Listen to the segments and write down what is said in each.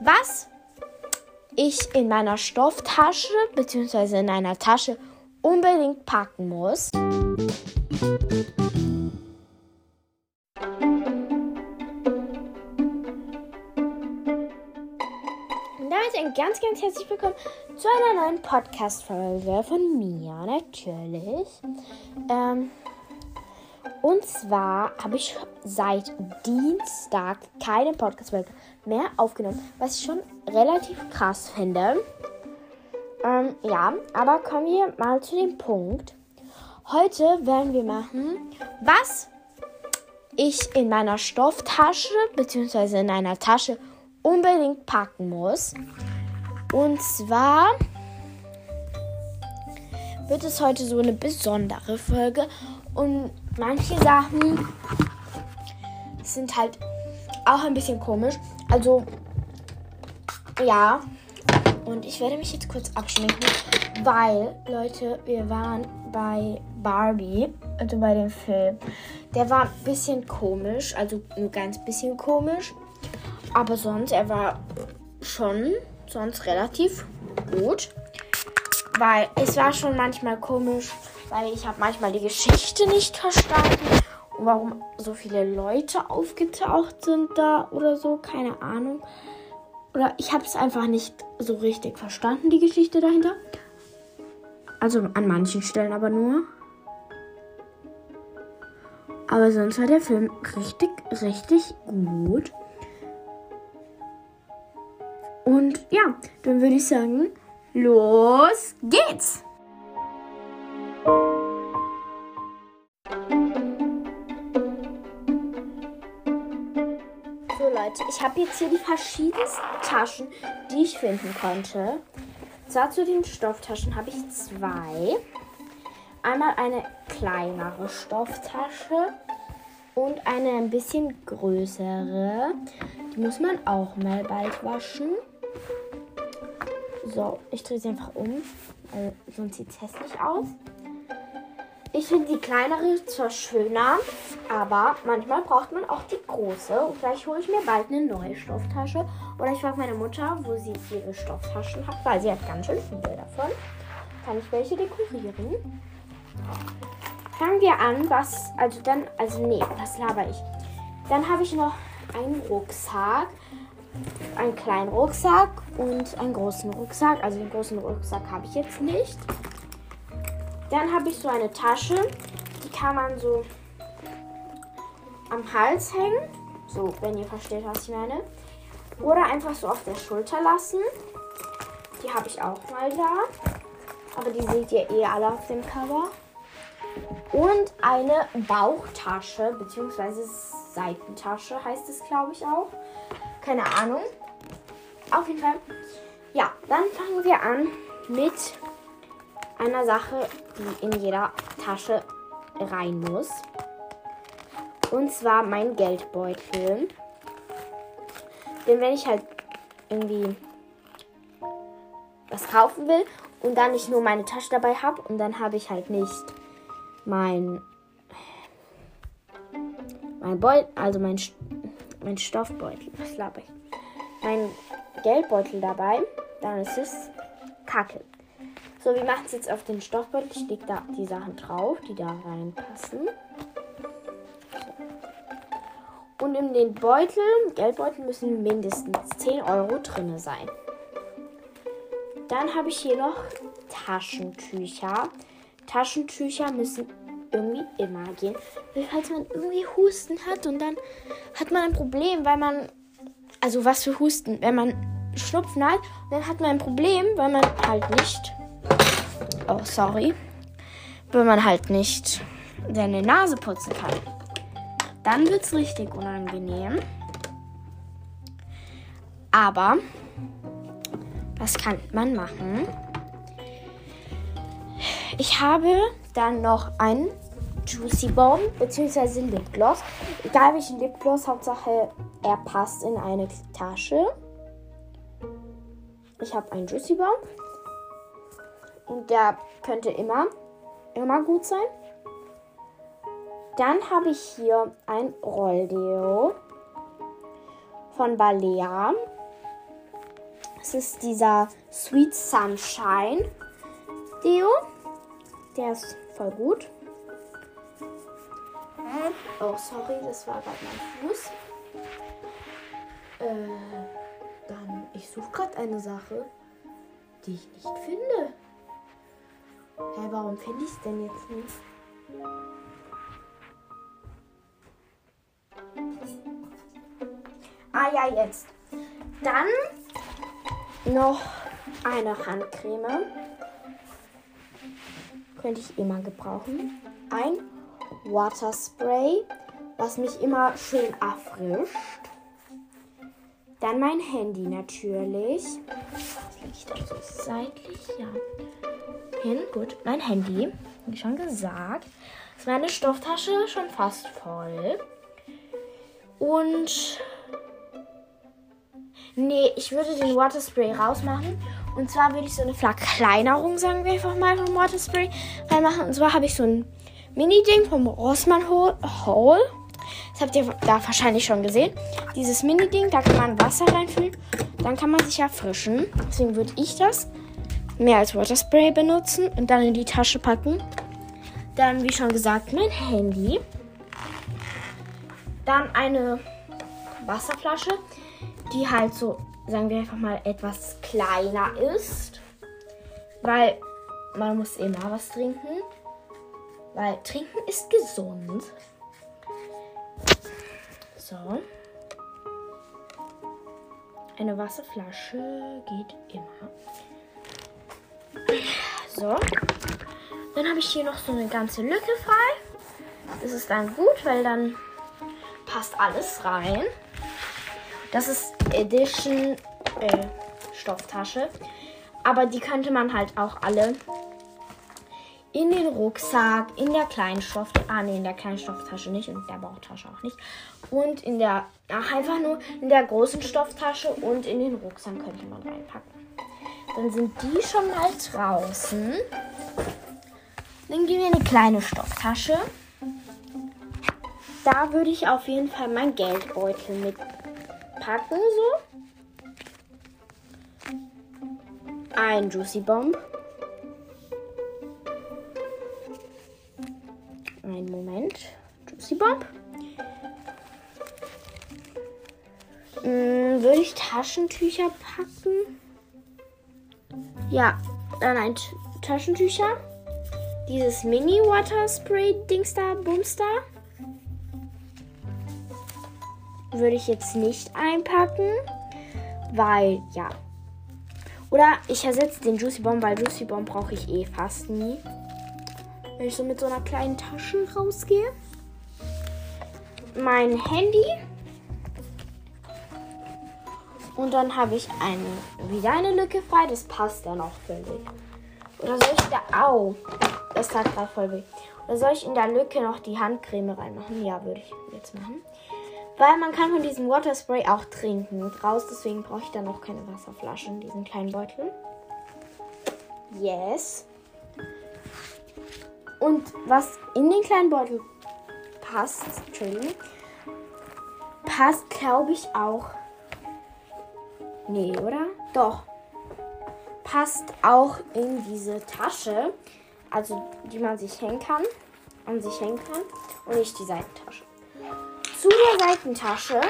was ich in meiner Stofftasche bzw. in einer Tasche unbedingt packen muss. Und damit ein ganz, ganz herzlich willkommen zu einer neuen Podcast-Folge von mir, natürlich. Ähm, und zwar habe ich seit Dienstag keine Podcast-Folge mehr aufgenommen, was ich schon relativ krass finde. Ähm, ja, aber kommen wir mal zu dem Punkt. Heute werden wir machen, was ich in meiner Stofftasche bzw. in einer Tasche unbedingt packen muss. Und zwar wird es heute so eine besondere Folge und manche Sachen sind halt auch ein bisschen komisch. Also, ja. Und ich werde mich jetzt kurz abschminken, weil, Leute, wir waren bei Barbie, also bei dem Film. Der war ein bisschen komisch, also nur ganz bisschen komisch. Aber sonst, er war schon sonst relativ gut. Weil es war schon manchmal komisch, weil ich habe manchmal die Geschichte nicht verstanden warum so viele Leute aufgetaucht sind da oder so, keine Ahnung. Oder ich habe es einfach nicht so richtig verstanden, die Geschichte dahinter. Also an manchen Stellen aber nur. Aber sonst war der Film richtig, richtig gut. Und ja, dann würde ich sagen, los geht's! Leute, ich habe jetzt hier die verschiedensten Taschen, die ich finden konnte. Zwar zu den Stofftaschen habe ich zwei. Einmal eine kleinere Stofftasche und eine ein bisschen größere. Die muss man auch mal bald waschen. So, ich drehe sie einfach um, weil sonst sieht es hässlich aus. Ich finde die kleinere zwar schöner, aber manchmal braucht man auch die große. Und vielleicht hole ich mir bald eine neue Stofftasche. Oder ich frage meine Mutter, wo sie ihre Stofftaschen hat, weil sie hat ganz schön viele davon. Kann ich welche dekorieren? Fangen wir an, was, also dann, also nee, was laber ich? Dann habe ich noch einen Rucksack, einen kleinen Rucksack und einen großen Rucksack. Also den großen Rucksack habe ich jetzt nicht. Dann habe ich so eine Tasche, die kann man so am Hals hängen. So, wenn ihr versteht, was ich meine. Oder einfach so auf der Schulter lassen. Die habe ich auch mal da. Aber die seht ihr eh alle auf dem Cover. Und eine Bauchtasche, beziehungsweise Seitentasche heißt es, glaube ich, auch. Keine Ahnung. Auf jeden Fall. Ja, dann fangen wir an mit einer Sache, die in jeder Tasche rein muss. Und zwar mein Geldbeutel. Denn wenn ich halt irgendwie was kaufen will und dann nicht nur meine Tasche dabei habe und dann habe ich halt nicht mein mein Beutel, also mein, mein Stoffbeutel, was laber ich? Mein Geldbeutel dabei, dann ist es Kacke. So, wir machen es jetzt auf den Stoffbeutel. Ich lege da die Sachen drauf, die da reinpassen. So. Und in den Beutel, Geldbeutel, müssen mindestens 10 Euro drin sein. Dann habe ich hier noch Taschentücher. Taschentücher müssen irgendwie immer gehen. Falls man irgendwie Husten hat und dann hat man ein Problem, weil man. Also was für Husten? Wenn man Schnupfen hat, dann hat man ein Problem, weil man halt nicht Oh, sorry. Wenn man halt nicht seine Nase putzen kann. Dann wird es richtig unangenehm. Aber was kann man machen? Ich habe dann noch einen Juicy Bomb bzw. Lipgloss. Egal welchen Lipgloss, Hauptsache er passt in eine Tasche. Ich habe einen Juicy Bomb. Und der könnte immer, immer gut sein. Dann habe ich hier ein Rolldeo von Balea. Das ist dieser Sweet Sunshine Deo. Der ist voll gut. Oh, sorry, das war gerade mein Fuß. Äh, dann, ich suche gerade eine Sache, die ich nicht finde. Hä, hey, warum finde ich es denn jetzt nicht? Ah ja, jetzt. Dann noch eine Handcreme. Könnte ich immer gebrauchen. Ein Waterspray, was mich immer schön erfrischt. Dann mein Handy natürlich. Das liegt da so seitlich, ja. Hin, gut. Mein Handy, wie schon gesagt. Ist meine Stofftasche schon fast voll. Und Nee, ich würde den Waterspray rausmachen. Und zwar würde ich so eine Verkleinerung, sagen wir einfach mal, vom Waterspray reinmachen. Und zwar habe ich so ein Mini-Ding vom Rossmann Hole. Das habt ihr da wahrscheinlich schon gesehen. Dieses Mini-Ding, da kann man Wasser reinfüllen. Dann kann man sich erfrischen. Deswegen würde ich das mehr als Waterspray benutzen und dann in die Tasche packen. Dann, wie schon gesagt, mein Handy. Dann eine Wasserflasche die halt so, sagen wir einfach mal, etwas kleiner ist. Weil man muss immer was trinken. Weil trinken ist gesund. So. Eine Wasserflasche geht immer. So. Dann habe ich hier noch so eine ganze Lücke frei. Das ist dann gut, weil dann passt alles rein. Das ist Edition äh, Stofftasche. Aber die könnte man halt auch alle in den Rucksack, in der kleinen Stoff, ah nee, in der kleinen Stofftasche nicht und in der Bauchtasche auch nicht. Und in der, ach, einfach nur in der großen Stofftasche und in den Rucksack könnte man reinpacken. Dann sind die schon mal draußen. Dann gehen wir in eine kleine Stofftasche. Da würde ich auf jeden Fall mein Geldbeutel mitpacken, so. ein Juicy Bomb. Einen Moment. Juicy Bomb. Hm, würde ich Taschentücher packen? Ja, dann ein Taschentücher. Dieses Mini Water Spray Dings da, Boomstar. Würde ich jetzt nicht einpacken, weil ja, oder ich ersetze den Juicy Bomb, weil Juicy Bomb brauche ich eh fast nie. Wenn ich so mit so einer kleinen Tasche rausgehe. Mein Handy. Und dann habe ich eine, wieder eine Lücke frei. Das passt dann auch völlig. Oder soll ich da. Au! Das tat gerade voll weh. Oder soll ich in der Lücke noch die Handcreme reinmachen? Ja, würde ich jetzt machen. Weil man kann von diesem Waterspray auch trinken raus. Deswegen brauche ich da noch keine Wasserflasche in diesen kleinen Beutel. Yes. Und was in den kleinen Beutel passt, passt, glaube ich, auch. Nee, oder? Doch. Passt auch in diese Tasche. Also, die man sich hängen kann. An sich hängen kann. Und nicht die Seitentasche zu der Seitentasche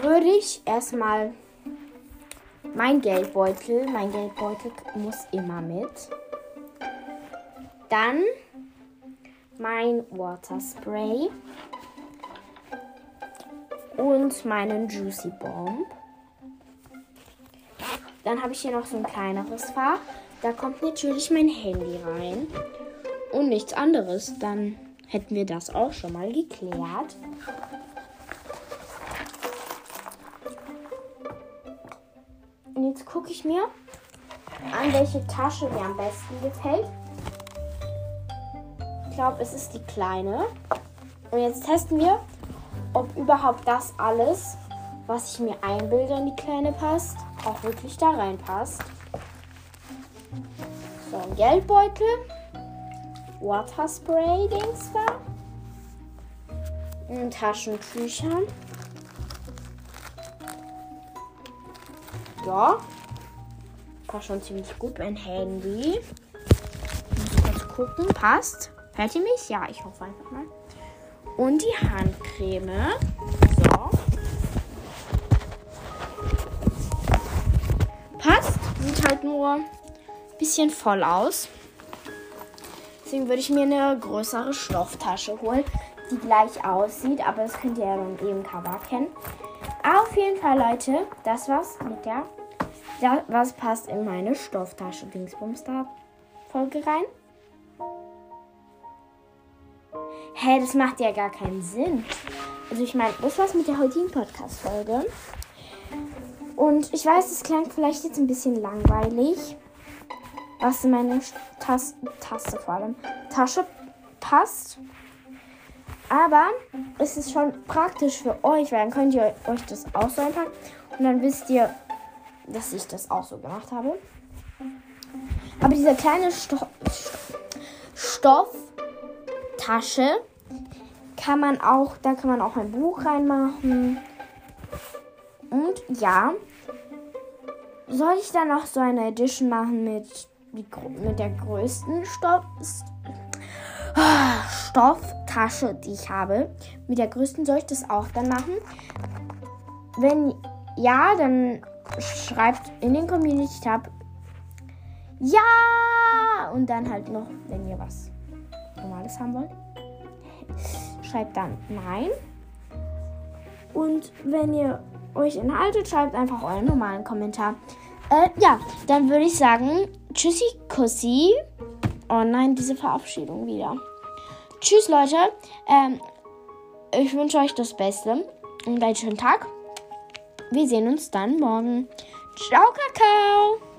würde ich erstmal mein Geldbeutel, mein Geldbeutel muss immer mit. Dann mein Waterspray und meinen Juicy Bomb. Dann habe ich hier noch so ein kleineres Fach. Da kommt natürlich mein Handy rein und nichts anderes. Dann hätten wir das auch schon mal geklärt. Und jetzt gucke ich mir an, welche Tasche mir am besten gefällt. Ich glaube, es ist die kleine. Und jetzt testen wir, ob überhaupt das alles, was ich mir einbilde, in die kleine passt, auch wirklich da reinpasst. So, ein Geldbeutel. Waterspray-Dings da. Taschentüchern. Ja. Passt schon ziemlich gut. Mein Handy. Muss kurz gucken. Passt. Hört ihr mich? Ja, ich hoffe einfach mal. Und die Handcreme. So. Passt. Sieht halt nur ein bisschen voll aus. Deswegen würde ich mir eine größere Stofftasche holen, die gleich aussieht. Aber das könnt ihr ja dann eben Cover kennen. Auf jeden Fall, Leute, das war's mit der. Ja, was passt in meine Stofftasche Dingsbums da Folge rein? Hä, hey, das macht ja gar keinen Sinn. Also ich meine, das war's mit der heutigen Podcast-Folge. Und ich weiß, es klang vielleicht jetzt ein bisschen langweilig, was in meine Tas Tasse vor allem Tasche passt. Aber es ist schon praktisch für euch, weil dann könnt ihr euch das auch so einpacken. Und dann wisst ihr, dass ich das auch so gemacht habe. Aber diese kleine Sto Stofftasche kann man auch, da kann man auch ein Buch reinmachen. Und ja, soll ich dann noch so eine Edition machen mit, mit der größten Stoff, Stofftasche, die ich habe. Mit der größten soll ich das auch dann machen. Wenn ja, dann schreibt in den Community Tab ja und dann halt noch, wenn ihr was Normales haben wollt, schreibt dann nein. Und wenn ihr euch enthaltet, schreibt einfach euren normalen Kommentar. Äh, ja, dann würde ich sagen, tschüssi, kussi. Oh nein, diese Verabschiedung wieder. Tschüss, Leute. Ähm, ich wünsche euch das Beste und einen schönen Tag. Wir sehen uns dann morgen. Ciao, Kakao.